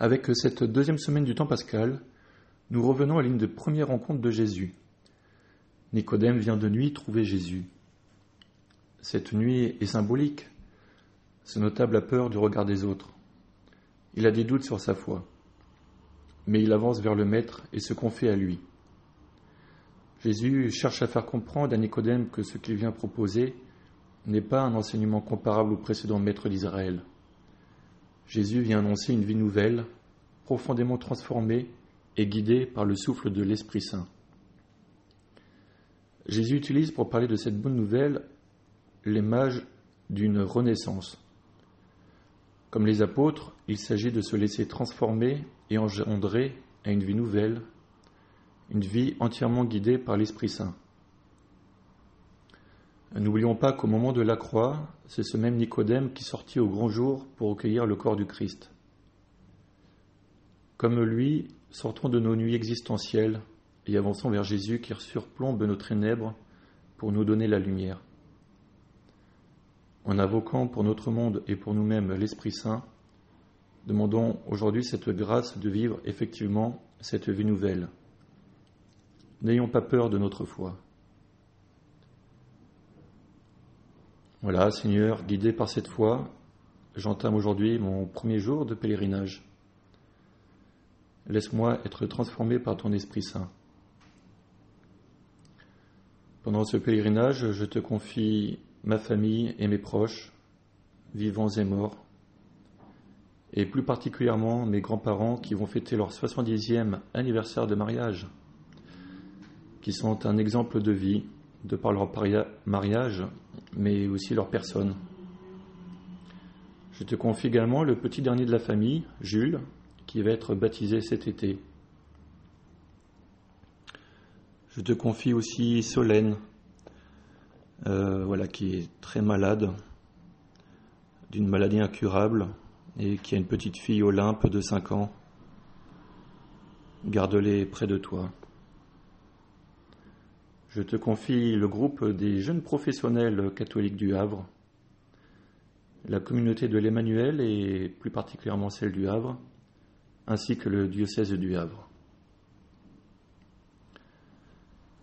Avec cette deuxième semaine du temps pascal, nous revenons à l'une des premières rencontres de Jésus. Nicodème vient de nuit trouver Jésus. Cette nuit est symbolique. Ce notable a peur du regard des autres. Il a des doutes sur sa foi. Mais il avance vers le Maître et se confie à lui. Jésus cherche à faire comprendre à Nicodème que ce qu'il vient proposer n'est pas un enseignement comparable au précédent maître d'Israël. Jésus vient annoncer une vie nouvelle, profondément transformée et guidée par le souffle de l'Esprit Saint. Jésus utilise pour parler de cette bonne nouvelle l'image d'une renaissance. Comme les apôtres, il s'agit de se laisser transformer et engendrer à une vie nouvelle, une vie entièrement guidée par l'Esprit Saint. N'oublions pas qu'au moment de la croix, c'est ce même Nicodème qui sortit au grand jour pour recueillir le corps du Christ. Comme lui, sortons de nos nuits existentielles et avançons vers Jésus qui surplombe nos ténèbres pour nous donner la lumière. En invoquant pour notre monde et pour nous-mêmes l'Esprit Saint, demandons aujourd'hui cette grâce de vivre effectivement cette vie nouvelle. N'ayons pas peur de notre foi. Voilà, Seigneur, guidé par cette foi, j'entame aujourd'hui mon premier jour de pèlerinage. Laisse-moi être transformé par ton Esprit Saint. Pendant ce pèlerinage, je te confie ma famille et mes proches, vivants et morts, et plus particulièrement mes grands-parents qui vont fêter leur 70e anniversaire de mariage, qui sont un exemple de vie, de par leur mariage, mais aussi leur personne. Je te confie également le petit dernier de la famille, Jules, qui va être baptisé cet été. Je te confie aussi Solène, euh, voilà, qui est très malade, d'une maladie incurable, et qui a une petite fille Olympe de 5 ans. Garde-les près de toi. Je te confie le groupe des jeunes professionnels catholiques du Havre, la communauté de l'Emmanuel et plus particulièrement celle du Havre, ainsi que le diocèse du Havre.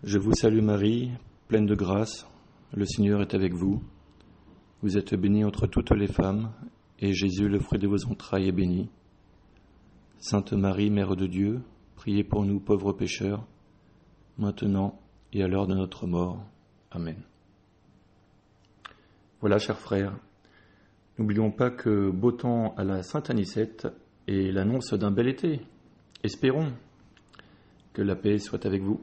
Je vous salue Marie, pleine de grâce, le Seigneur est avec vous. Vous êtes bénie entre toutes les femmes, et Jésus, le fruit de vos entrailles, est béni. Sainte Marie, Mère de Dieu, priez pour nous pauvres pécheurs, maintenant et à l'heure de notre mort. Amen. Voilà, chers frères, n'oublions pas que beau temps à la Sainte Anicette est l'annonce d'un bel été. Espérons que la paix soit avec vous.